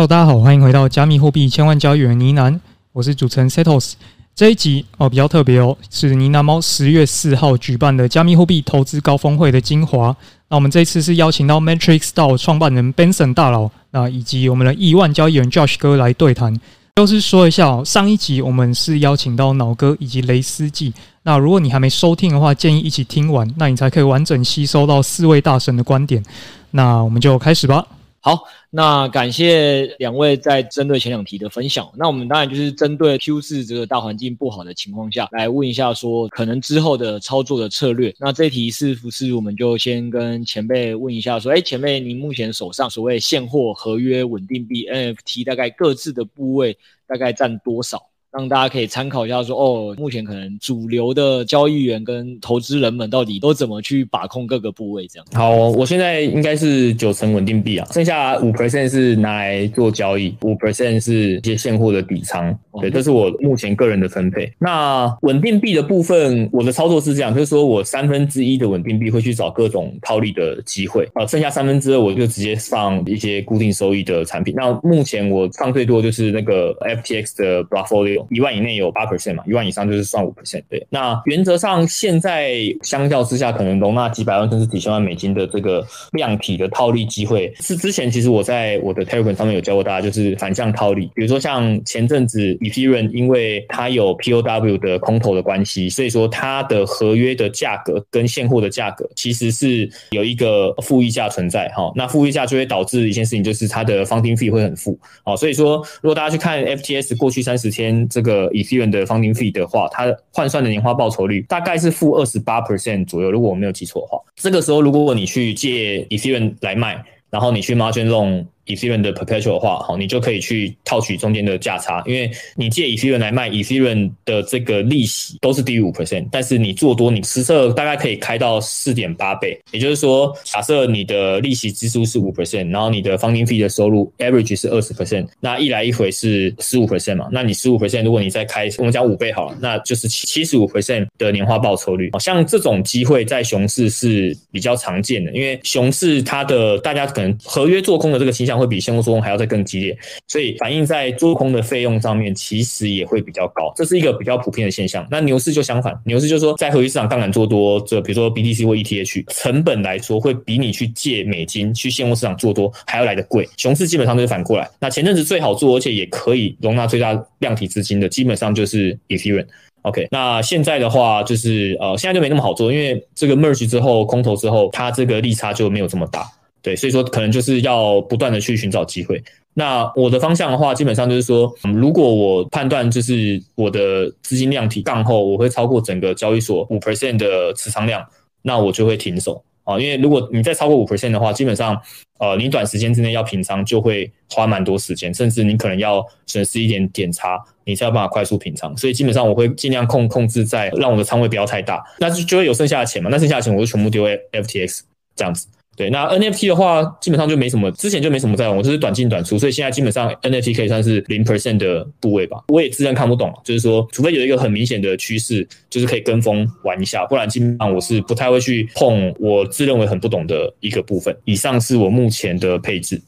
Hello，大家好，欢迎回到加密货币千万交易员呢喃，我是主持人 Setos。这一集哦比较特别哦，是呢喃猫十月四号举办的加密货币投资高峰会的精华。那我们这次是邀请到 Matrix DAO 创办人 Benson 大佬，那以及我们的亿万交易员 Josh 哥来对谈。就是说一下哦，上一集我们是邀请到脑哥以及雷斯记。那如果你还没收听的话，建议一起听完，那你才可以完整吸收到四位大神的观点。那我们就开始吧。好，那感谢两位在针对前两题的分享。那我们当然就是针对 Q 四这个大环境不好的情况下来问一下，说可能之后的操作的策略。那这一题是不是我们就先跟前辈问一下，说，哎，前辈，您目前手上所谓现货、合约、稳定币、NFT 大概各自的部位大概占多少？让大家可以参考一下说，说哦，目前可能主流的交易员跟投资人们到底都怎么去把控各个部位这样。好，我现在应该是九成稳定币啊，剩下五 percent 是拿来做交易，五 percent 是一些现货的底仓。对，这是我目前个人的分配。那稳定币的部分，我的操作是这样，就是说我三分之一的稳定币会去找各种套利的机会啊，剩下三分之二我就直接放一些固定收益的产品。那目前我放最多就是那个 FTX 的 Portfolio。一万以内有八 percent 嘛，一万以上就是算五 percent。对，那原则上现在相较之下，可能容纳几百万甚至几千万美金的这个量体的套利机会，是之前其实我在我的 Telegram 上面有教过大家，就是反向套利。比如说像前阵子 Ethereum，因为它有 POW 的空头的关系，所以说它的合约的价格跟现货的价格其实是有一个负溢价存在哈。那负溢价就会导致一件事情，就是它的 funding fee 会很负。好，所以说如果大家去看 FTS 过去三十天。这个 Ethereum 的 funding fee 的话，它换算的年化报酬率大概是负二十八 percent 左右，如果我没有记错的话。这个时候，如果你去借 Ethereum 来卖，然后你去 margin loan。Ethereum 的 perpetual 的话，好，你就可以去套取中间的价差，因为你借 Ethereum 来卖 Ethereum 的这个利息都是低于五 percent，但是你做多，你实测大概可以开到四点八倍。也就是说，假设你的利息支出是五 percent，然后你的 funding fee 的收入 average 是二十 percent，那一来一回是十五 percent 嘛？那你十五 percent，如果你再开，我们讲五倍好了，那就是七十五 percent 的年化报酬率。好像这种机会在熊市是比较常见的，因为熊市它的大家可能合约做空的这个倾向。会比现货做空还要再更激烈，所以反映在做空的费用上面，其实也会比较高，这是一个比较普遍的现象。那牛市就相反，牛市就是说在合约市场杠杆做多，这比如说 BTC 或 ETH 成本来说，会比你去借美金去现货市场做多还要来得贵。熊市基本上都是反过来。那前阵子最好做，而且也可以容纳最大量体资金的，基本上就是 Ethereum。OK，那现在的话就是呃，现在就没那么好做，因为这个 Merge 之后空头之后，它这个利差就没有这么大。对，所以说可能就是要不断的去寻找机会。那我的方向的话，基本上就是说，如果我判断就是我的资金量提杠后，我会超过整个交易所五 percent 的持仓量，那我就会停手啊。因为如果你再超过五 percent 的话，基本上呃，你短时间之内要平仓就会花蛮多时间，甚至你可能要损失一点点差，你才有办法快速平仓。所以基本上我会尽量控控制在让我的仓位不要太大，那就就会有剩下的钱嘛。那剩下的钱我就全部丢在 FTX 这样子。对，那 NFT 的话，基本上就没什么，之前就没什么在玩，我就是短进短出，所以现在基本上 NFT 可以算是零 percent 的部位吧。我也自认看不懂，就是说，除非有一个很明显的趋势，就是可以跟风玩一下，不然基本上我是不太会去碰我自认为很不懂的一个部分。以上是我目前的配置。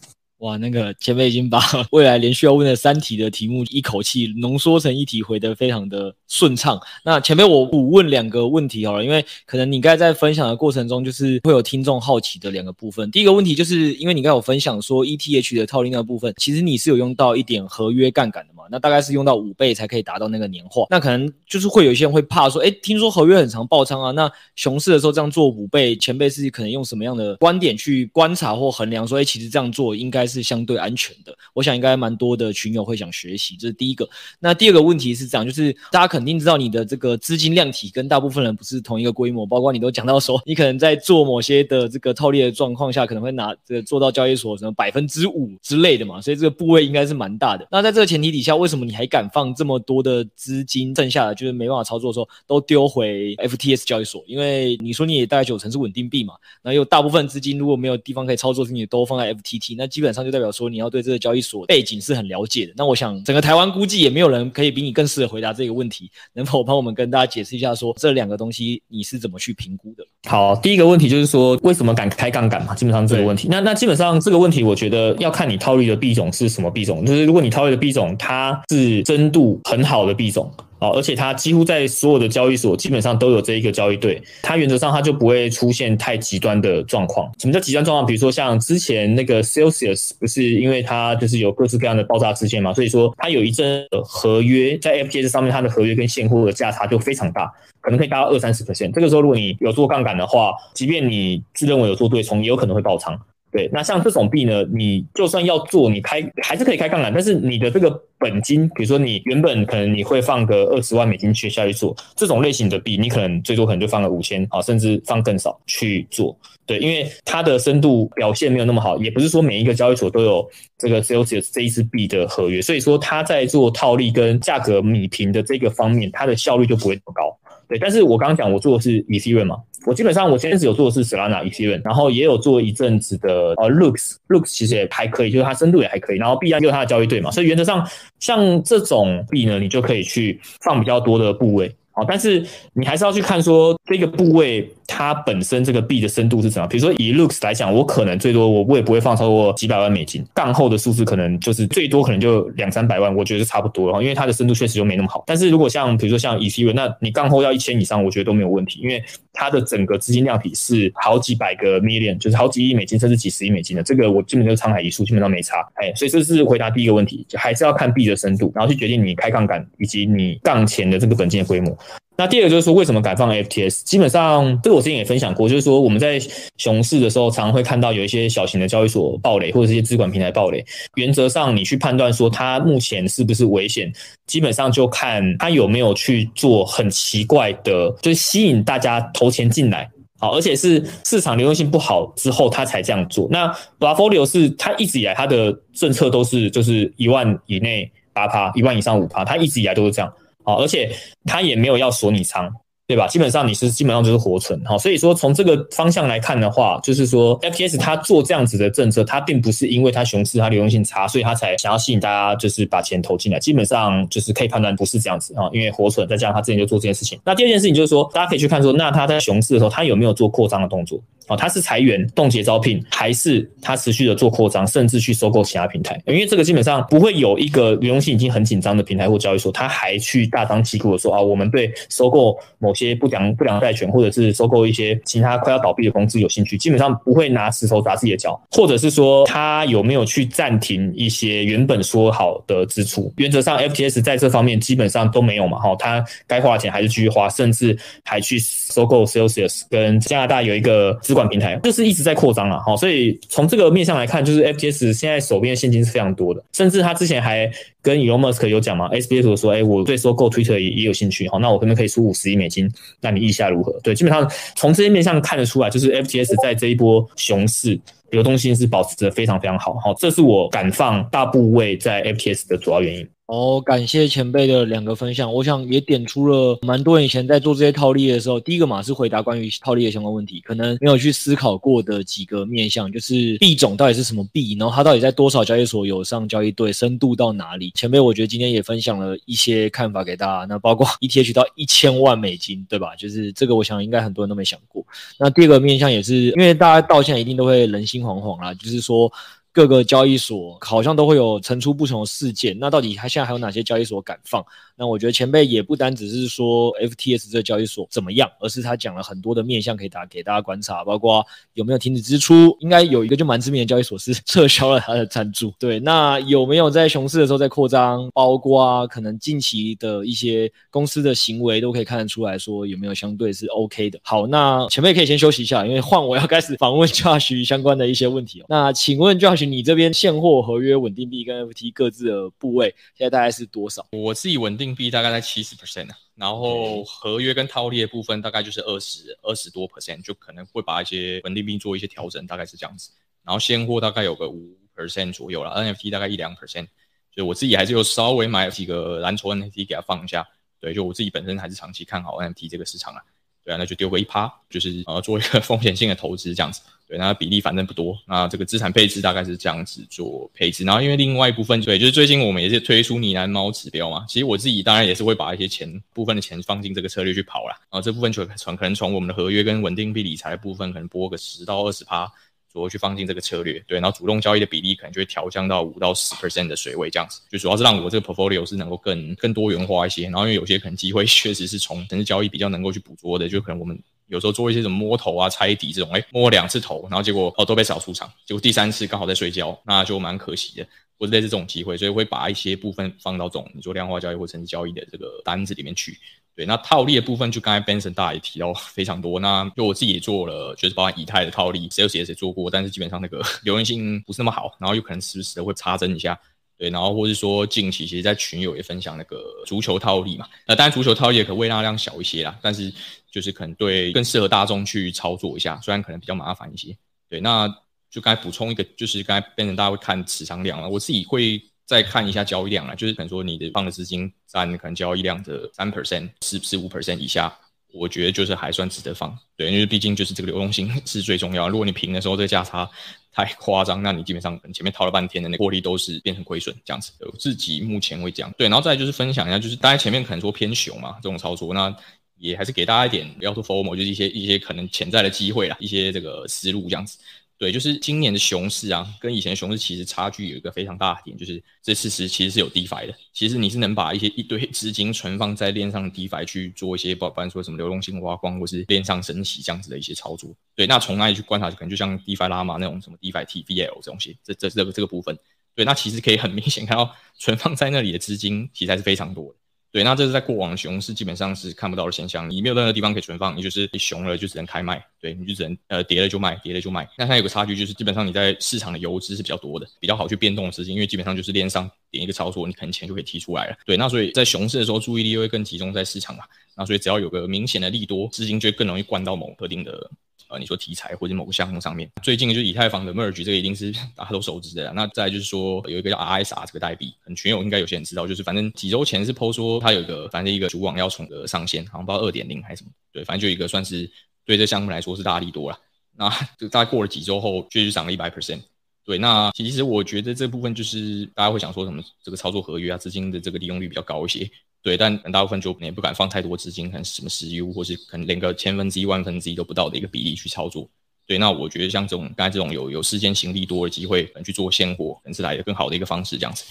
哇，那个前辈已经把 未来连续要问的三题的题目一口气浓缩成一题，回得非常的顺畅。那前辈我补问两个问题好了，因为可能你刚才在分享的过程中，就是会有听众好奇的两个部分。第一个问题就是因为你刚才有分享说 ETH 的套利那个部分，其实你是有用到一点合约杠杆的嘛？那大概是用到五倍才可以达到那个年化。那可能就是会有一些人会怕说，诶，听说合约很常爆仓啊，那熊市的时候这样做五倍，前辈是可能用什么样的观点去观察或衡量说，诶，其实这样做应该是是。相对安全的，我想应该蛮多的群友会想学习，这是第一个。那第二个问题是这样，就是大家肯定知道你的这个资金量体跟大部分人不是同一个规模，包括你都讲到说，你可能在做某些的这个套利的状况下，可能会拿这做到交易所什么百分之五之类的嘛，所以这个部位应该是蛮大的。那在这个前提底下，为什么你还敢放这么多的资金？剩下的就是没办法操作的时候，都丢回 FTS 交易所，因为你说你也大概九成是稳定币嘛，那有大部分资金如果没有地方可以操作，你都放在 FTT，那基本上就代表说你要对这个交易所背景是很了解的。那我想整个台湾估计也没有人可以比你更适合回答这个问题，能否帮我们跟大家解释一下说这两个东西你是怎么去评估的？好，第一个问题就是说为什么敢开杠杆嘛？基本上这个问题，那那基本上这个问题，我觉得要看你套利的币种是什么币种，就是如果你套利的币种它是深度很好的币种。哦，而且它几乎在所有的交易所基本上都有这一个交易对，它原则上它就不会出现太极端的状况。什么叫极端状况？比如说像之前那个 Celsius 不是因为它就是有各式各样的爆炸事件嘛，所以说它有一阵合约在 FTX 上面，它的合约跟现货的价差就非常大，可能可以达到二三十 percent。这个时候如果你有做杠杆的话，即便你自认为有做对冲，也有可能会爆仓。对，那像这种币呢，你就算要做，你开还是可以开杠杆，但是你的这个本金，比如说你原本可能你会放个二十万美金去下去做这种类型的币，你可能最多可能就放个五千啊，甚至放更少去做。对，因为它的深度表现没有那么好，也不是说每一个交易所都有这个 Celsius 这一支币的合约，所以说它在做套利跟价格米平的这个方面，它的效率就不会那么高。对，但是我刚刚讲我做的是 e t h e r e 嘛，我基本上我前阵子有做的是 Solana e t h e r e 然后也有做一阵子的呃 Looks，Looks 其实也还可以，就是它深度也还可以，然后币安就是它的交易对嘛，所以原则上像这种币呢，你就可以去放比较多的部位。好，但是你还是要去看说这个部位它本身这个币的深度是怎样。比如说以 Lux 来讲，我可能最多我我也不会放超过几百万美金，杠后的数字可能就是最多可能就两三百万，我觉得是差不多了。因为它的深度确实就没那么好。但是如果像比如说像 ETH，那你杠后要一千以上，我觉得都没有问题，因为它的整个资金量体是好几百个 million，就是好几亿美金甚至几十亿美金的，这个我基本就是沧海一粟，基本上没差。哎，所以这是回答第一个问题，就还是要看币的深度，然后去决定你开杠杆以及你杠前的这个本金的规模。那第二个就是说，为什么敢放 FTS？基本上，这个我之前也分享过，就是说我们在熊市的时候，常常会看到有一些小型的交易所爆雷，或者是一些资管平台爆雷。原则上，你去判断说它目前是不是危险，基本上就看它有没有去做很奇怪的，就是吸引大家投钱进来，好，而且是市场流动性不好之后，它才这样做。那 Bluefolio 是它一直以来它的政策都是就是一万以内八趴，一万以上五趴，它一直以来都是这样。好，而且他也没有要锁你仓。对吧？基本上你是基本上就是活存，好，所以说从这个方向来看的话，就是说 FTS 它做这样子的政策，它并不是因为它熊市它流动性差，所以它才想要吸引大家就是把钱投进来。基本上就是可以判断不是这样子啊，因为活存再加上他之前就做这件事情。那第二件事情就是说，大家可以去看说，那他在熊市的时候，他有没有做扩张的动作？哦，他是裁员、冻结招聘，还是他持续的做扩张，甚至去收购其他平台？因为这个基本上不会有一个流动性已经很紧张的平台或交易所，他还去大张旗鼓的说啊，我们对收购某些不良不良债权，或者是收购一些其他快要倒闭的公司有兴趣，基本上不会拿石头砸自己的脚，或者是说他有没有去暂停一些原本说好的支出？原则上，FTS 在这方面基本上都没有嘛，哈，他该花钱还是继续花，甚至还去收购 Celsius，跟加拿大有一个资管平台，就是一直在扩张了，好，所以从这个面向来看，就是 FTS 现在手边的现金是非常多的，甚至他之前还跟 Elon Musk 有讲嘛，SBF 说，哎，我对收购 Twitter 也也有兴趣，好，那我可能可以出五十亿美金，那你意下如何？对，基本上从这些面向看得出来，就是 FTS 在这一波熊市流动性是保持着非常非常好，好，这是我敢放大部位在 FTS 的主要原因。哦，感谢前辈的两个分享，我想也点出了蛮多人以前在做这些套利的时候，第一个嘛是回答关于套利的相关问题，可能没有去思考过的几个面向，就是币种到底是什么币，然后它到底在多少交易所有上交易对，深度到哪里？前辈我觉得今天也分享了一些看法给大家，那包括 ETH 到一千万美金，对吧？就是这个，我想应该很多人都没想过。那第二个面向也是，因为大家到现在一定都会人心惶惶啦，就是说。各个交易所好像都会有层出不穷的事件，那到底他现在还有哪些交易所敢放？那我觉得前辈也不单只是说 FTS 这个交易所怎么样，而是他讲了很多的面向可以打给大家观察，包括有没有停止支出，应该有一个就蛮知名的交易所是 撤销了他的赞助。对，那有没有在熊市的时候在扩张？包括可能近期的一些公司的行为都可以看得出来说有没有相对是 OK 的。好，那前辈可以先休息一下，因为换我要开始访问 Josh 相关的一些问题哦。那请问 Josh。你这边现货合约稳定币跟 FT 各自的部位现在大概是多少？我自己稳定币大概在七十 percent 啊然后合约跟套利的部分大概就是二十二十多 percent，就可能会把一些稳定币做一些调整，大概是这样子。然后现货大概有个五 percent 左右了，NFT 大概一两 percent，所以我自己还是有稍微买几个蓝筹 NFT 给它放一下。对，就我自己本身还是长期看好 NFT 这个市场啊。对啊，那就丢个一趴，就是呃做一个 风险性的投资这样子。对，那比例反正不多，那这个资产配置大概是这样子做配置。然后因为另外一部分，对，就是最近我们也是推出呢喃猫指标嘛，其实我自己当然也是会把一些钱部分的钱放进这个策略去跑啦。然后这部分就从可能从我们的合约跟稳定币理财的部分，可能拨个十到二十趴。主要去放进这个策略，对，然后主动交易的比例可能就会调降到五到十 percent 的水位这样子，就主要是让我这个 portfolio 是能够更更多元化一些。然后因为有些可能机会 确实是从城市交易比较能够去捕捉的，就可能我们有时候做一些什么摸头啊、猜底这种，哎，摸两次头，然后结果哦都被扫出场，结果第三次刚好在睡觉，那就蛮可惜的。或者类似这种机会，所以会把一些部分放到这种你做量化交易或城市交易的这个单子里面去。对，那套利的部分，就刚才 Benson 大也提到非常多。那就我自己也做了，就是包含以太的套利，Celsius 也做过，但是基本上那个 流动性不是那么好，然后有可能时不时的会插针一下。对，然后或是说近期其实，在群友也分享那个足球套利嘛，那当然足球套利也可微纳量小一些啦，但是就是可能对更适合大众去操作一下，虽然可能比较麻烦一些。对，那就刚才补充一个，就是刚才 Benson 大家会看持仓量了，我自己会。再看一下交易量啊，就是可能说你的放的资金占可能交易量的三 percent、四十五 percent 以下，我觉得就是还算值得放。对，因为毕竟就是这个流动性是最重要。如果你平的时候这个价差太夸张，那你基本上前面套了半天的那获利都是变成亏损这样子。我自己目前会这样。对，然后再就是分享一下，就是大家前面可能说偏熊嘛这种操作，那也还是给大家一点不要说 formal，就是一些一些可能潜在的机会啦，一些这个思路这样子。对，就是今年的熊市啊，跟以前的熊市其实差距有一个非常大的点，就是这次是其实是有 DeFi 的。其实你是能把一些一堆资金存放在链上的 DeFi 去做一些，不管说什么流动性挖矿或是链上升息这样子的一些操作。对，那从哪里去观察，可能就像 DeFi 拉玛那种什么 DeFi TVL 这东西，这这这个这个部分，对，那其实可以很明显看到存放在那里的资金其实还是非常多的。对，那这是在过往熊市基本上是看不到的现象。你没有任何地方可以存放，你就是你熊了就只能开卖，对，你就只能呃跌了就卖，跌了就卖。那它有个差距，就是基本上你在市场的游资是比较多的，比较好去变动的资金，因为基本上就是链上点一个操作，你可能钱就可以提出来了。对，那所以在熊市的时候注意力又会更集中在市场嘛。那所以只要有个明显的利多，资金就更容易灌到某特定的。呃，你说题材或者某个项目上面，最近就以太坊的 merge，这个一定是 大家都熟知的。那再就是说有一个叫 RSR 这个代币，很群友应该有些人知道，就是反正几周前是 PO 说它有一个反正一个主网要重的上线，好像不知道二点零还是什么，对，反正就一个算是对这项目来说是大力多了。那 就大概过了几周后，确实涨了一百 percent。对，那其实我觉得这部分就是大家会想说什么，这个操作合约啊，资金的这个利用率比较高一些。对，但很大部分就也不敢放太多资金，可能什么十 U 或是可能连个千分之一、万分之一都不到的一个比例去操作。对，那我觉得像这种刚才这种有有事件性利多的机会，可能去做现货，可能是来的更好的一个方式，这样子。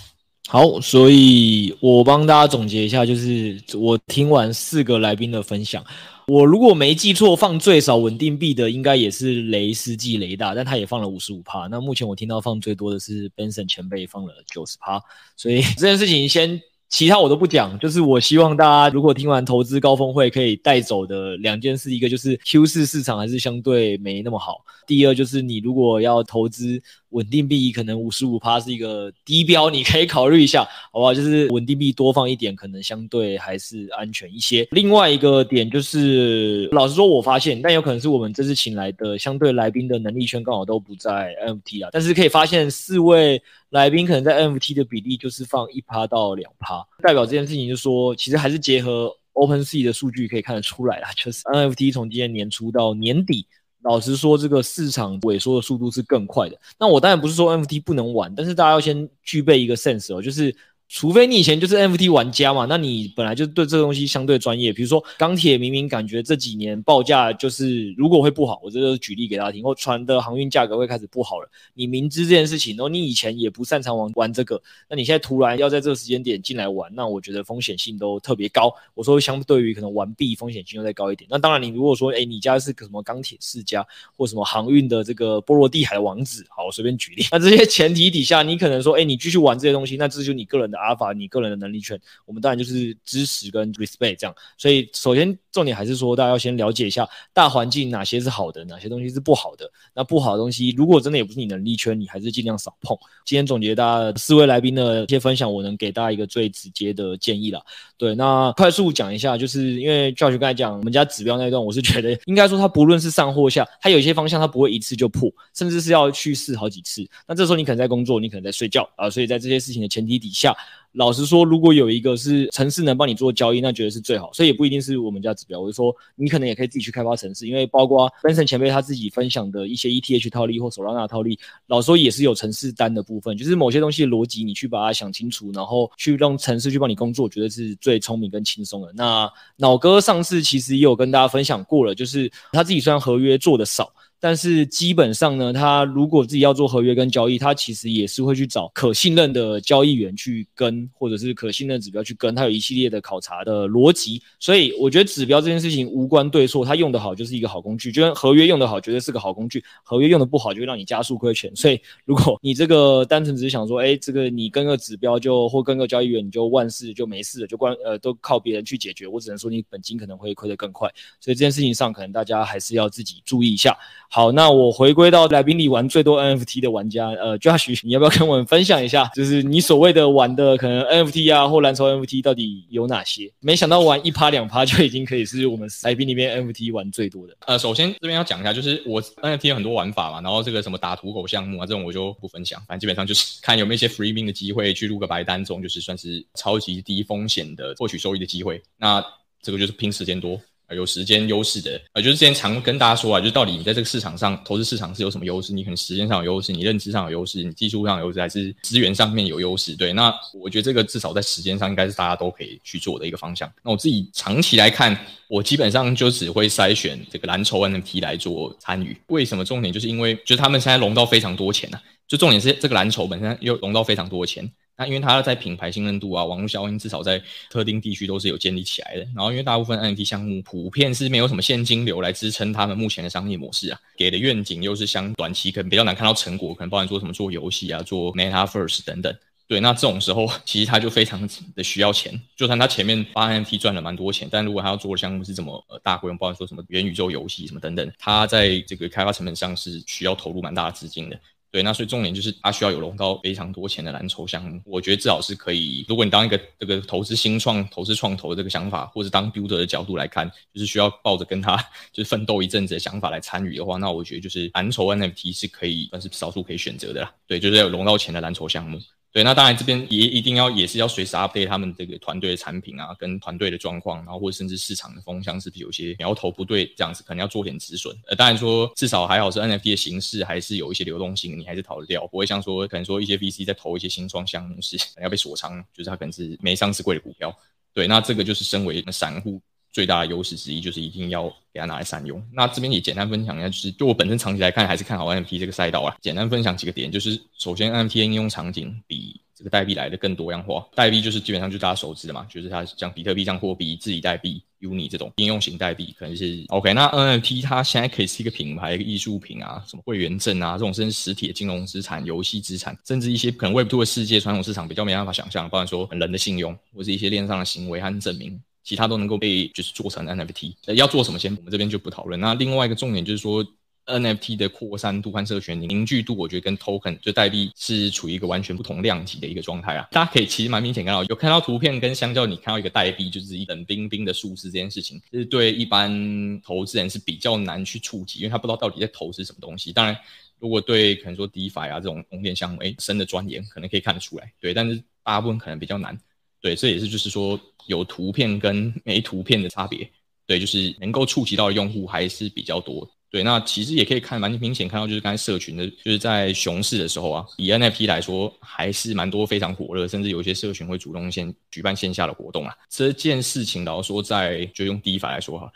好，所以我帮大家总结一下，就是我听完四个来宾的分享，我如果没记错，放最少稳定币的应该也是雷斯季雷大，但他也放了五十五趴。那目前我听到放最多的是 Benson 前辈放了九十趴，所以 这件事情先。其他我都不讲，就是我希望大家如果听完投资高峰会可以带走的两件事，一个就是 Q4 市场还是相对没那么好，第二就是你如果要投资。稳定币可能五十五趴是一个低标，你可以考虑一下，好不好？就是稳定币多放一点，可能相对还是安全一些。另外一个点就是，老实说，我发现，但有可能是我们这次请来的相对来宾的能力圈刚好都不在 NFT 啊，但是可以发现四位来宾可能在 NFT 的比例就是放一趴到两趴，代表这件事情就是说，其实还是结合 OpenSea 的数据可以看得出来啦，就是 NFT 从今年年初到年底。老实说，这个市场萎缩的速度是更快的。那我当然不是说 NFT 不能玩，但是大家要先具备一个 sense 哦，就是。除非你以前就是 NFT 玩家嘛，那你本来就对这个东西相对专业。比如说钢铁，明明感觉这几年报价就是如果会不好，我这个举例给大家听，或船的航运价格会开始不好了。你明知这件事情，然后你以前也不擅长玩玩这个，那你现在突然要在这个时间点进来玩，那我觉得风险性都特别高。我说相对于可能玩币风险性又再高一点。那当然，你如果说哎，你家是个什么钢铁世家或什么航运的这个波罗的海王子，好，我随便举例。那这些前提底下，你可能说哎，你继续玩这些东西，那这就是你个人的 Alpha 你个人的能力圈，我们当然就是支持跟 respect 这样。所以首先重点还是说，大家要先了解一下大环境哪些是好的，哪些东西是不好的。那不好的东西，如果真的也不是你能力圈，你还是尽量少碰。今天总结大家四位来宾的一些分享，我能给大家一个最直接的建议啦。对，那快速讲一下，就是因为 Josh 刚才讲我们家指标那一段，我是觉得应该说它不论是上或下，它有些方向它不会一次就破，甚至是要去试好几次。那这时候你可能在工作，你可能在睡觉啊，所以在这些事情的前提底下。老实说，如果有一个是城市能帮你做交易，那绝对是最好。所以也不一定是我们家指标，我就说你可能也可以自己去开发城市，因为包括 Benson 前辈他自己分享的一些 ETH 套利或 Solana 套利，老实说也是有城市单的部分，就是某些东西的逻辑你去把它想清楚，然后去让城市去帮你工作，绝对是最聪明跟轻松的。那脑哥上次其实也有跟大家分享过了，就是他自己虽然合约做的少。但是基本上呢，他如果自己要做合约跟交易，他其实也是会去找可信任的交易员去跟，或者是可信任指标去跟，他有一系列的考察的逻辑。所以我觉得指标这件事情无关对错，他用得好就是一个好工具，就跟合约用得好绝对是个好工具，合约用得不好就会让你加速亏钱。所以如果你这个单纯只是想说，哎，这个你跟个指标就或跟个交易员你就万事就没事了，就关呃都靠别人去解决，我只能说你本金可能会亏得更快。所以这件事情上可能大家还是要自己注意一下。好，那我回归到来宾里玩最多 NFT 的玩家，呃，Josh，你要不要跟我们分享一下，就是你所谓的玩的可能 NFT 啊或蓝筹 NFT 到底有哪些？没想到玩一趴两趴就已经可以是我们来宾里面 NFT 玩最多的。呃，首先这边要讲一下，就是我 NFT 有很多玩法嘛，然后这个什么打土狗项目啊这种我就不分享，反正基本上就是看有没有一些 free min 的机会去入个白单，中就是算是超级低风险的获取收益的机会。那这个就是拼时间多。有时间优势的，呃，就是之前常跟大家说啊，就是到底你在这个市场上，投资市场是有什么优势？你可能时间上有优势，你认知上有优势，你技术上有优势，还是资源上面有优势？对，那我觉得这个至少在时间上应该是大家都可以去做的一个方向。那我自己长期来看，我基本上就只会筛选这个蓝筹 NFT 来做参与。为什么？重点就是因为就是他们现在融到非常多钱了，啊，就重点是这个蓝筹本身又融到非常多钱。那因为它在品牌信任度啊、网络效应，至少在特定地区都是有建立起来的。然后，因为大部分 NFT 项目普遍是没有什么现金流来支撑他们目前的商业模式啊，给的愿景又是相短期可能比较难看到成果，可能包含说什么做游戏啊、做 Metaverse 等等。对，那这种时候其实他就非常的需要钱。就算他前面发 NFT 赚了蛮多钱，但如果他要做的项目是这么呃大规模，包含说什么元宇宙游戏什么等等，他在这个开发成本上是需要投入蛮大的资金的。对，那所以重点就是他需要有融到非常多钱的蓝筹项目，我觉得至少是可以。如果你当一个这个投资新创、投资创投的这个想法，或者当 builder 的角度来看，就是需要抱着跟他 就是奋斗一阵子的想法来参与的话，那我觉得就是蓝筹 NFT 是可以算是少数可以选择的啦。对，就是要有融到钱的蓝筹项目。对，那当然这边也一定要也是要随时 update 他们这个团队的产品啊，跟团队的状况，然后或者甚至市场的风向是不是有些苗头不对，这样子可能要做点止损。呃，当然说至少还好是 NFT 的形式还是有一些流动性，你还是逃得掉，不会像说可能说一些 VC 在投一些新创项目是 要被锁仓，就是它可能是没上市贵的股票。对，那这个就是身为散户。最大的优势之一就是一定要给它拿来善用。那这边也简单分享一下，就是就我本身长期来看还是看好 NFT 这个赛道啊。简单分享几个点，就是首先 NFT 应用场景比这个代币来的更多样化。代币就是基本上就大家熟知的嘛，就是它像比特币这样货币、自己代币、Uni 这种应用型代币，可能是 OK。那 NFT 它现在可以是一个品牌、一个艺术品啊，什么会员证啊这种，甚至实体的金融资产、游戏资产，甚至一些可能 Web2 的世界传统市场比较没办法想象，包括说人的信用或是一些链上的行为和证明。其他都能够被就是做成 NFT，要做什么先，我们这边就不讨论。那另外一个重点就是说，NFT 的扩散度和社群凝聚度，我觉得跟 Token 就代币是处于一个完全不同量级的一个状态啊。大家可以其实蛮明显看到，有看到图片跟相较，你看到一个代币就是一等冰冰的数字这件事情，就是对一般投资人是比较难去触及，因为他不知道到底在投资什么东西。当然，如果对可能说 DeFi 啊这种风电项目，诶深的钻研，可能可以看得出来。对，但是大部分可能比较难。对，这也是就是说有图片跟没图片的差别。对，就是能够触及到的用户还是比较多。对，那其实也可以看蛮明显看到，就是刚才社群的，就是在熊市的时候啊，以 NFT 来说还是蛮多非常火热，甚至有一些社群会主动先举办线下的活动啊。这件事情，然后说在就用 DeFi 来说哈，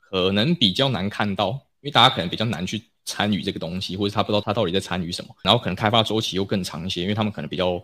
可能比较难看到，因为大家可能比较难去参与这个东西，或者他不知道他到底在参与什么，然后可能开发周期又更长一些，因为他们可能比较。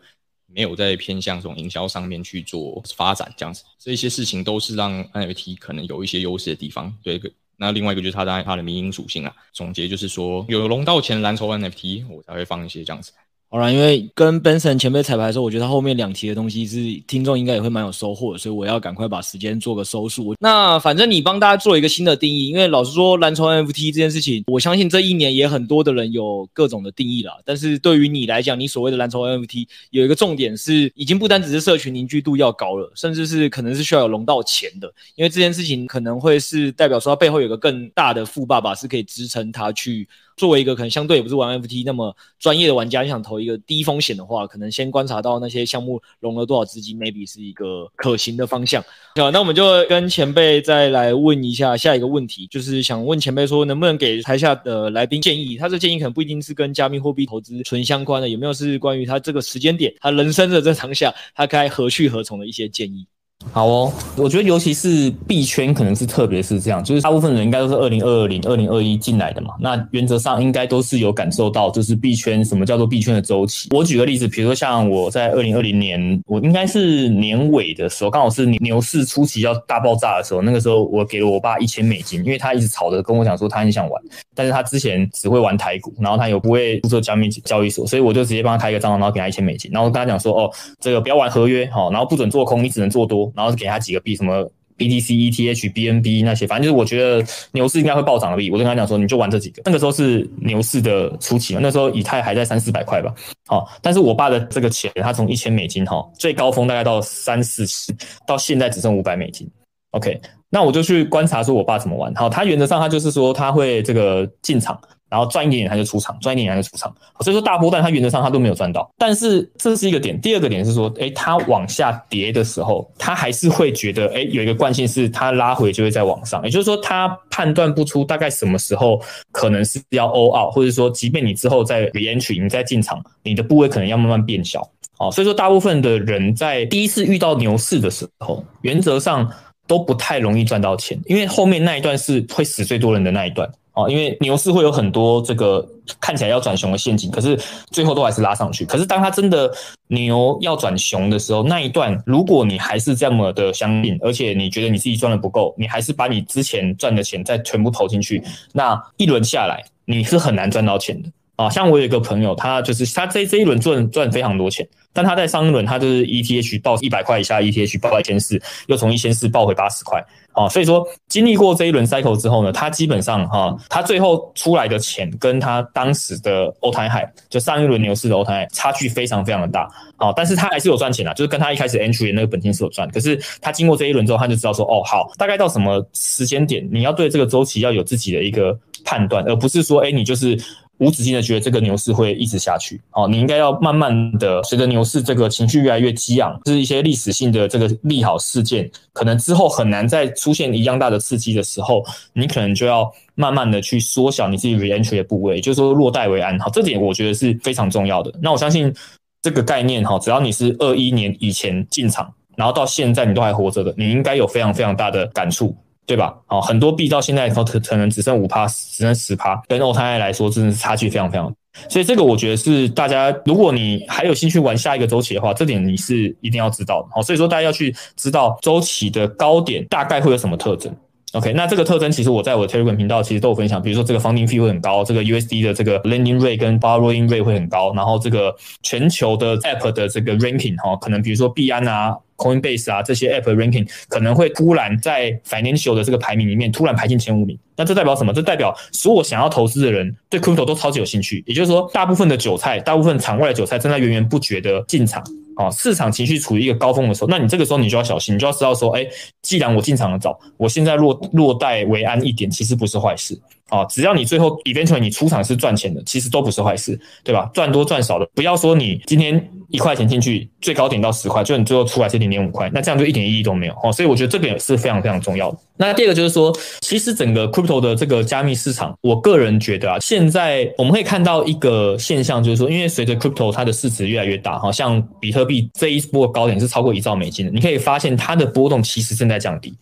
没有在偏向这种营销上面去做发展，这样子，这些事情都是让 NFT 可能有一些优势的地方。对，那另外一个就是它的它的民营属性啊。总结就是说，有龙到钱蓝筹 NFT，我才会放一些这样子。好了，因为跟 Benson 前辈彩排的时候，我觉得他后面两题的东西是听众应该也会蛮有收获，所以我要赶快把时间做个收束。那反正你帮大家做一个新的定义，因为老实说，蓝筹 NFT 这件事情，我相信这一年也很多的人有各种的定义啦。但是对于你来讲，你所谓的蓝筹 NFT 有一个重点是，已经不单只是社群凝聚度要高了，甚至是可能是需要有融到钱的，因为这件事情可能会是代表说它背后有个更大的富爸爸是可以支撑他去。作为一个可能相对也不是玩 FT 那么专业的玩家，你想投一个低风险的话，可能先观察到那些项目融了多少资金，maybe 是一个可行的方向。好，那我们就跟前辈再来问一下下一个问题，就是想问前辈说，能不能给台下的来宾建议？他这建议可能不一定是跟加密货币投资纯相关的，有没有是关于他这个时间点，他人生的这当下，他该何去何从的一些建议？好哦，我觉得尤其是币圈可能是特别是这样，就是大部分人应该都是二零二二零、二零二一进来的嘛。那原则上应该都是有感受到，就是币圈什么叫做币圈的周期。我举个例子，比如说像我在二零二零年，我应该是年尾的时候，刚好是牛市初期要大爆炸的时候，那个时候我给了我爸一千美金，因为他一直吵着跟我讲说他很想玩，但是他之前只会玩台股，然后他又不会做加密交易所，所以我就直接帮他开一个账号，然后给他一千美金，然后跟他讲说，哦，这个不要玩合约，好，然后不准做空，你只能做多。然后是给他几个币，什么 BTC、ETH、BNB 那些，反正就是我觉得牛市应该会暴涨的币，我就跟他讲说，你就玩这几个。那个时候是牛市的初期嘛，那时候以太还在三四百块吧。好，但是我爸的这个钱，他从一千美金哈，最高峰大概到三四十，到现在只剩五百美金。OK，那我就去观察说我爸怎么玩。好，他原则上他就是说他会这个进场。然后赚一点点他就出场，赚一点点他就出场，所以说大波段他原则上他都没有赚到。但是这是一个点，第二个点是说，诶，他往下跌的时候，他还是会觉得，诶，有一个惯性是他拉回就会再往上，也就是说他判断不出大概什么时候可能是要 all out，或者说即便你之后再 reentry，你再进场，你的部位可能要慢慢变小。哦，所以说大部分的人在第一次遇到牛市的时候，原则上都不太容易赚到钱，因为后面那一段是会死最多人的那一段。因为牛市会有很多这个看起来要转熊的陷阱，可是最后都还是拉上去。可是当它真的牛要转熊的时候，那一段如果你还是这么的相信，而且你觉得你自己赚的不够，你还是把你之前赚的钱再全部投进去，那一轮下来你是很难赚到钱的。啊，像我有一个朋友，他就是他这这一轮赚赚非常多钱，但他在上一轮他就是 ETH 报一百块以下，ETH 报一千四，又从一千四报回八十块。啊，所以说经历过这一轮 cycle 之后呢，他基本上哈，他最后出来的钱跟他当时的欧台海就上一轮牛市的欧台海差距非常非常的大。啊，但是他还是有赚钱的，就是跟他一开始 entry 的那个本金是有赚。可是他经过这一轮之后，他就知道说，哦，好，大概到什么时间点，你要对这个周期要有自己的一个判断，而不是说，哎，你就是。无止境的觉得这个牛市会一直下去，哦，你应该要慢慢的随着牛市这个情绪越来越激昂，就是一些历史性的这个利好事件，可能之后很难再出现一样大的刺激的时候，你可能就要慢慢的去缩小你自己 reentry 的部位，就是说落袋为安，好，这点我觉得是非常重要的。那我相信这个概念，哈，只要你是二一年以前进场，然后到现在你都还活着的，你应该有非常非常大的感触。对吧？哦，很多币到现在可可能只剩五趴，只剩十趴，跟 Altair 来说，真的是差距非常非常。所以这个我觉得是大家，如果你还有兴趣玩下一个周期的话，这点你是一定要知道的。好，所以说大家要去知道周期的高点大概会有什么特征。OK，那这个特征其实我在我的 Telegram 频道其实都有分享，比如说这个 funding fee 会很高，这个 USD 的这个 lending rate 跟 borrowing rate 会很高，然后这个全球的 app 的这个 ranking 哈，可能比如说币安啊。Coinbase 啊，这些 App ranking 可能会突然在 Financial 的这个排名里面突然排进前五名，那这代表什么？这代表所有想要投资的人对 Crypto 都超级有兴趣，也就是说，大部分的韭菜，大部分场外的韭菜正在源源不绝的进场。啊，市场情绪处于一个高峰的时候，那你这个时候你就要小心，你就要知道说，哎，既然我进场的早，我现在落落袋为安一点，其实不是坏事。啊，只要你最后 eventually 你出场是赚钱的，其实都不是坏事，对吧？赚多赚少的，不要说你今天一块钱进去，最高点到十块，就你最后出来是零点五块，那这样就一点意义都没有。哦，所以我觉得这个也是非常非常重要的。那第二个就是说，其实整个 crypto 的这个加密市场，我个人觉得啊，现在我们会看到一个现象，就是说，因为随着 crypto 它的市值越来越大，哈，像比特币这一波高点是超过一兆美金的，你可以发现它的波动其实正在降低。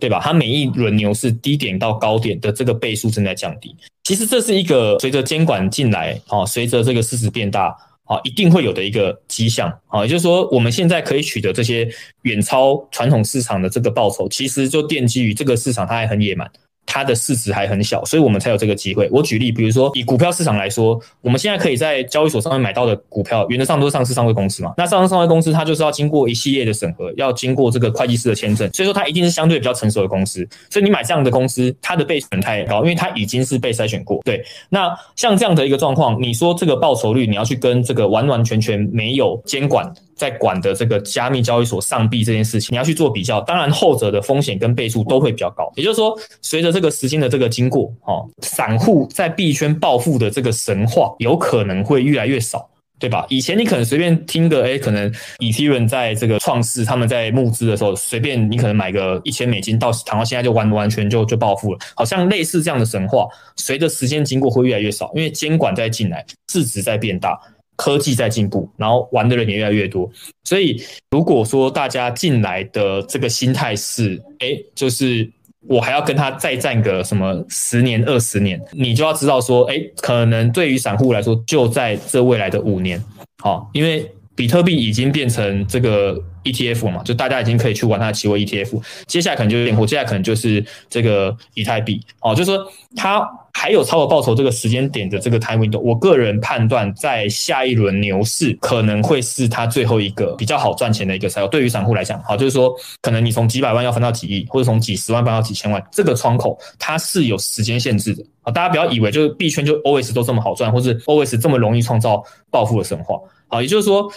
对吧？它每一轮牛市低点到高点的这个倍数正在降低。其实这是一个随着监管进来，啊，随着这个市值变大，啊，一定会有的一个迹象，啊，也就是说，我们现在可以取得这些远超传统市场的这个报酬，其实就奠基于这个市场它还很野蛮，它的市值还很小，所以我们才有这个机会。我举例，比如说以股票市场来说，我们现在可以在交易所上面买到的股票，原则上都是上市上柜公司嘛。那上市上柜公司它就是要经过一系列的审核，要经过这个会计师的签证，所以说它一定是相对比较成熟的公司。所以你买这样的公司，它的备损太高，因为它已经是被筛选过。对，那像这样的一个状况，你说这个报酬率，你要去跟这个完完全全没有监管在管的这个加密交易所上币这件事情，你要去做比较，当然后者的风险跟倍数都会比较高。也就是说，随着这个时间的这个经过，哦，散户在币圈暴富的这个神话有可能会越来越少，对吧？以前你可能随便听个，诶，可能以太坊在这个创世，他们在募资的时候，随便你可能买个一千美金，到谈到现在就完完全就就暴富了，好像类似这样的神话，随着时间经过会越来越少，因为监管在进来，市值在变大。科技在进步，然后玩的人也越来越多，所以如果说大家进来的这个心态是，哎，就是我还要跟他再战个什么十年、二十年，你就要知道说，哎，可能对于散户来说，就在这未来的五年，好，因为比特币已经变成这个 ETF 嘛，就大家已经可以去玩它的期货 ETF，接下来可能就是现货，接下来可能就是这个以太币，哦，就是说它。还有超额报酬这个时间点的这个 time window，我个人判断，在下一轮牛市可能会是它最后一个比较好赚钱的一个赛道。对于散户来讲，好，就是说，可能你从几百万要翻到几亿，或者从几十万翻到几千万，这个窗口它是有时间限制的。好，大家不要以为就是币圈就 always 都这么好赚，或是 always 这么容易创造暴富的神话。好，也就是说，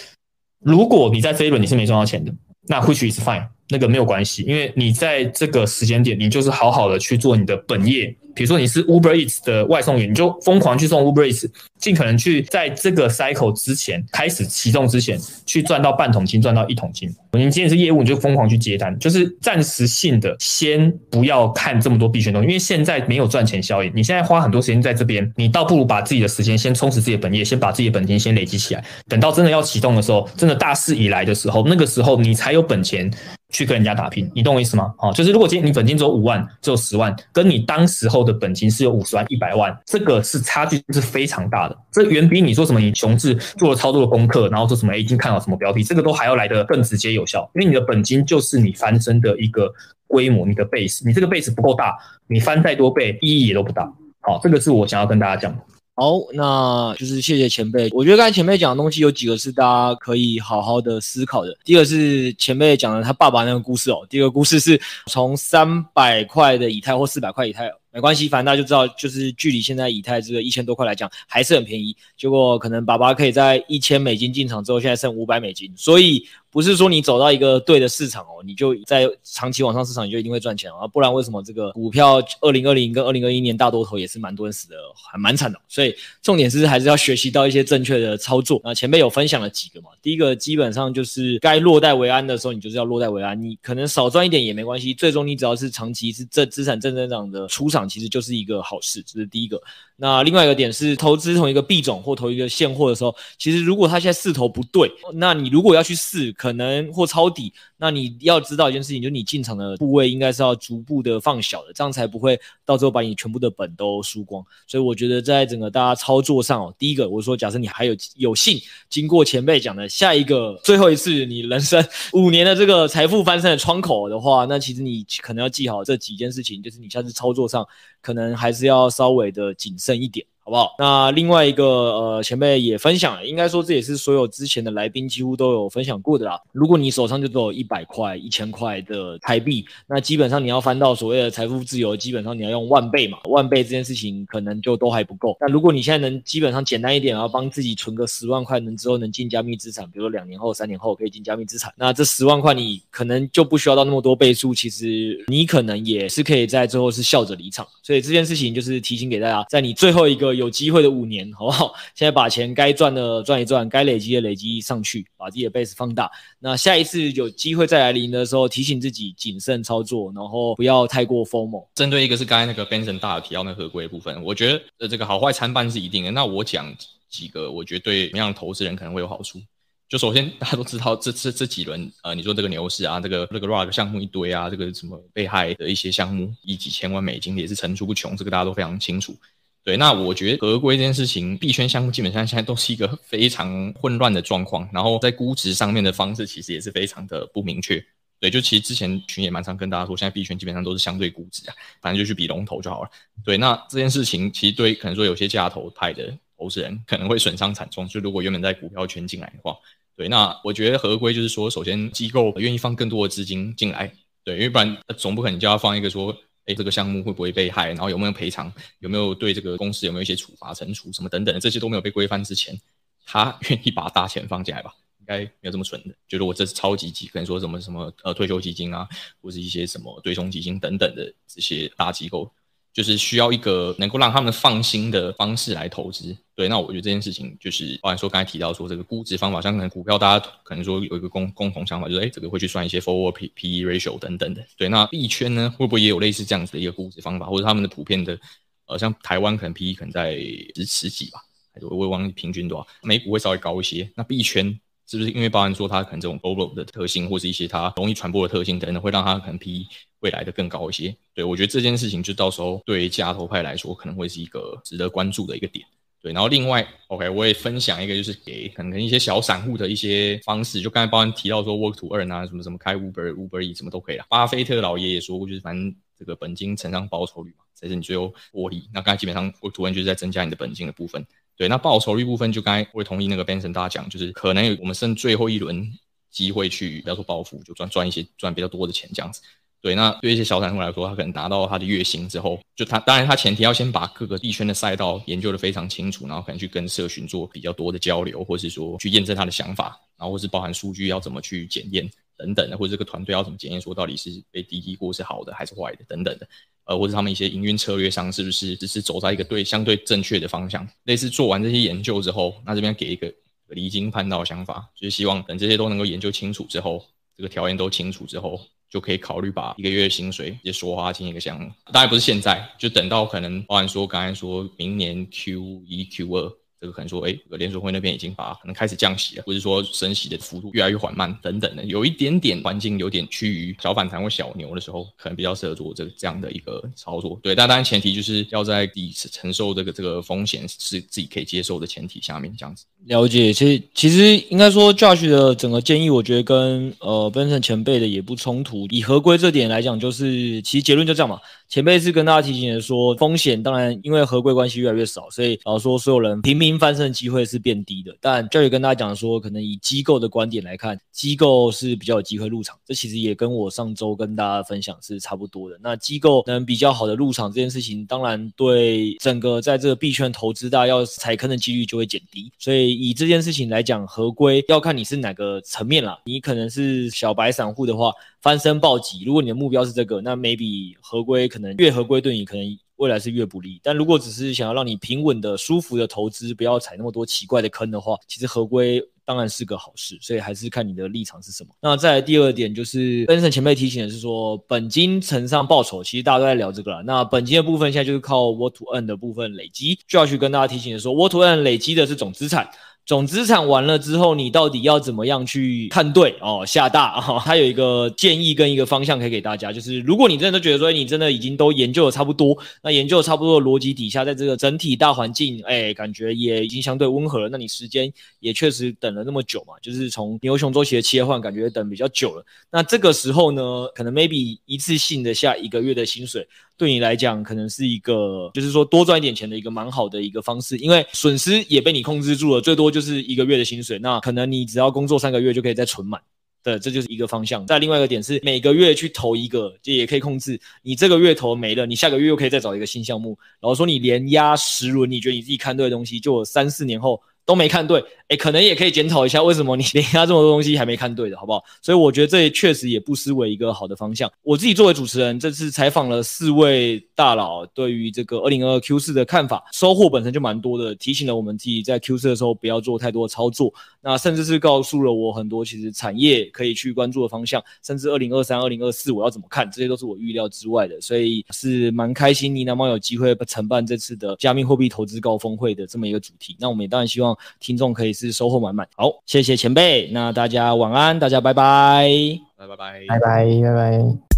如果你在这一轮你是没赚到钱的，那 which is fine，那个没有关系，因为你在这个时间点，你就是好好的去做你的本业。比如说你是 Uber Eats 的外送员，你就疯狂去送 Uber Eats，尽可能去在这个 cycle 之前开始启动之前，去赚到半桶金，赚到一桶金。你今天是业务，你就疯狂去接单，就是暂时性的，先不要看这么多币圈东西，因为现在没有赚钱效应。你现在花很多时间在这边，你倒不如把自己的时间先充实自己的本业，先把自己的本金先累积起来。等到真的要启动的时候，真的大势已来的时候，那个时候你才有本钱。去跟人家打拼，你懂我意思吗？哦，就是如果今天你本金只有五万，只有十万，跟你当时候的本金是有五十万、一百万，这个是差距是非常大的。这远比你说什么你熊市做了超多的功课，然后说什么已经看好什么标的，这个都还要来得更直接有效。因为你的本金就是你翻身的一个规模，你的 base，你这个 base 不够大，你翻再多倍意义也都不大。好，这个是我想要跟大家讲的。好，那就是谢谢前辈。我觉得刚才前辈讲的东西有几个是大家可以好好的思考的。第一个是前辈讲的他爸爸那个故事哦。第二个故事是从三百块的以太或四百块以太，没关系，反正大家就知道，就是距离现在以太这个一千多块来讲还是很便宜。结果可能爸爸可以在一千美金进场之后，现在剩五百美金，所以。不是说你走到一个对的市场哦，你就在长期往上市场，你就一定会赚钱啊。不然为什么这个股票二零二零跟二零二一年大多头也是蛮多人死的，还蛮惨的。所以重点是还是要学习到一些正确的操作。那前辈有分享了几个嘛？第一个基本上就是该落袋为安的时候，你就是要落袋为安。你可能少赚一点也没关系，最终你只要是长期是正资产正增长的出场，其实就是一个好事。这是第一个。那另外一个点是，投资同一个币种或投一个现货的时候，其实如果它现在势头不对，那你如果要去试。可能或抄底，那你要知道一件事情，就是你进场的部位应该是要逐步的放小的，这样才不会到时候把你全部的本都输光。所以我觉得在整个大家操作上哦，第一个我说，假设你还有有幸经过前辈讲的下一个最后一次你人生五年的这个财富翻身的窗口的话，那其实你可能要记好这几件事情，就是你下次操作上可能还是要稍微的谨慎一点。好不好？那另外一个呃，前辈也分享了，应该说这也是所有之前的来宾几乎都有分享过的啦。如果你手上就只有一百块、一千块的台币，那基本上你要翻到所谓的财富自由，基本上你要用万倍嘛。万倍这件事情可能就都还不够。那如果你现在能基本上简单一点，然后帮自己存个十万块，能之后能进加密资产，比如说两年后、三年后可以进加密资产，那这十万块你可能就不需要到那么多倍数。其实你可能也是可以在最后是笑着离场。所以这件事情就是提醒给大家，在你最后一个。有机会的五年，好不好？现在把钱该赚的赚一赚，该累积的累积上去，把自己的 base 放大。那下一次有机会再来临的时候，提醒自己谨慎操作，然后不要太过 FOMO。针对一个是刚才那个 Benson 大提到那合规部分，我觉得呃这个好坏参半是一定的。那我讲几个，我觉得对什么样的投资人可能会有好处。就首先大家都知道这这这几轮呃，你说这个牛市啊，这个这个 rug 项目一堆啊，这个什么被害的一些项目，以几千万美金也是层出不穷，这个大家都非常清楚。对，那我觉得合规这件事情，币圈项目基本上现在都是一个非常混乱的状况，然后在估值上面的方式其实也是非常的不明确。对，就其实之前群也蛮常跟大家说，现在币圈基本上都是相对估值啊，反正就去比龙头就好了。对，那这件事情其实对可能说有些价投派的投资人可能会损伤惨重。就如果原本在股票圈进来的话，对，那我觉得合规就是说，首先机构愿意放更多的资金进来，对，因为不然总不可能就要放一个说，哎，这个项目会不会被害，然后有没有赔偿，有没有对这个公司有没有一些处罚、惩处什么等等，这些都没有被规范之前，他 愿意把大钱放进来吧？应该没有这么蠢的，觉得我这是超级级，可能说什么什么呃退休基金啊，或是一些什么对冲基金等等的这些大机构，就是需要一个能够让他们放心的方式来投资。对，那我觉得这件事情就是，包含说刚才提到说这个估值方法，像可能股票大家可能说有一个共共同想法，就是哎，这个会去算一些 forward P P E ratio 等等的。对，那币圈呢，会不会也有类似这样子的一个估值方法，或者他们的普遍的呃，像台湾可能 P E 可能在十十几吧，还是我忘记平均多少，美股会稍微高一些。那币圈。是不是因为包含说它可能这种 global 的特性，或是一些它容易传播的特性等等，会让它可能 PE 未来的更高一些？对，我觉得这件事情就到时候对价投派来说，可能会是一个值得关注的一个点。对，然后另外，OK，我也分享一个，就是给可能一些小散户的一些方式，就刚才包含提到说 work to earn 啊，什么什么开 Uber Uber E 什么都可以啦。巴菲特老爷也说过，就是反正这个本金乘上报酬率嘛，才是你最后获利。那刚才基本上 work to earn 就是在增加你的本金的部分。对，那报酬率部分就刚才会同意那个 Benson 大家讲，就是可能有我们剩最后一轮机会去，不要说暴富，就赚赚一些赚比较多的钱这样子。对，那对一些小散户来说，他可能拿到他的月薪之后，就他当然他前提要先把各个地圈的赛道研究得非常清楚，然后可能去跟社群做比较多的交流，或是说去验证他的想法，然后或是包含数据要怎么去检验等等的，或者这个团队要怎么检验说到底是被滴滴过是好的还是坏的等等的。呃，或者他们一些营运策略上是不是只是走在一个对相对正确的方向？类似做完这些研究之后，那这边给一个离经叛道的想法，就是希望等这些都能够研究清楚之后，这个条件都清楚之后，就可以考虑把一个月的薪水也说花进一个项目。当然不是现在，就等到可能，包含说刚才说明年 Q 一 Q 二。这个可能说，哎，这个联准会那边已经把可能开始降息了，或者说升息的幅度越来越缓慢等等的，有一点点环境有点趋于小反弹或小牛的时候，可能比较适合做这个这样的一个操作。对，但当然前提就是要在第一次承受这个这个风险是自己可以接受的前提下面这样子。了解，其实其实应该说，Josh 的整个建议，我觉得跟呃 Benson 前辈的也不冲突。以合规这点来讲，就是其实结论就这样嘛。前辈是跟大家提醒的说，风险当然因为合规关系越来越少，所以老说所有人平民翻身的机会是变低的。但 Josh 跟大家讲说，可能以机构的观点来看，机构是比较有机会入场。这其实也跟我上周跟大家分享是差不多的。那机构能比较好的入场这件事情，当然对整个在这个币圈投资，大要踩坑的几率就会减低。所以以这件事情来讲，合规要看你是哪个层面啦。你可能是小白散户的话，翻身暴击。如果你的目标是这个，那 maybe 合规可能越合规对你可能未来是越不利。但如果只是想要让你平稳的、舒服的投资，不要踩那么多奇怪的坑的话，其实合规当然是个好事。所以还是看你的立场是什么。那再第二点就是 Benson 前辈提醒的是说，本金乘上报酬，其实大家都在聊这个了。那本金的部分现在就是靠 what to Earn 的部分累积，就要去跟大家提醒说 what to Earn 累积的是总资产。总资产完了之后，你到底要怎么样去看对哦？下大啊，他有一个建议跟一个方向可以给大家，就是如果你真的觉得说你真的已经都研究的差不多，那研究的差不多的逻辑底下，在这个整体大环境，哎，感觉也已经相对温和了，那你时间也确实等了那么久嘛，就是从牛熊周期的切换，感觉等比较久了。那这个时候呢，可能 maybe 一次性的下一个月的薪水。对你来讲，可能是一个，就是说多赚一点钱的一个蛮好的一个方式，因为损失也被你控制住了，最多就是一个月的薪水，那可能你只要工作三个月就可以再存满，对，这就是一个方向。再另外一个点是，每个月去投一个，就也可以控制，你这个月投没了，你下个月又可以再找一个新项目，然后说你连压十轮，你觉得你自己看对的东西，就三四年后。都没看对，可能也可以检讨一下，为什么你 连他这么多东西还没看对的，好不好？所以我觉得这确实也不失为一个好的方向。我自己作为主持人，这次采访了四位大佬，对于这个二零二二 Q 四的看法，收获本身就蛮多的，提醒了我们自己在 Q 四的时候不要做太多的操作。那甚至是告诉了我很多其实产业可以去关注的方向，甚至二零二三、二零二四我要怎么看，这些都是我预料之外的，所以是蛮开心。呢喃猫有机会承办这次的加密货币投资高峰会的这么一个主题，那我们也当然希望。听众可以是收获满满，好，谢谢前辈，那大家晚安，大家拜拜，拜拜。拜拜。拜拜拜拜。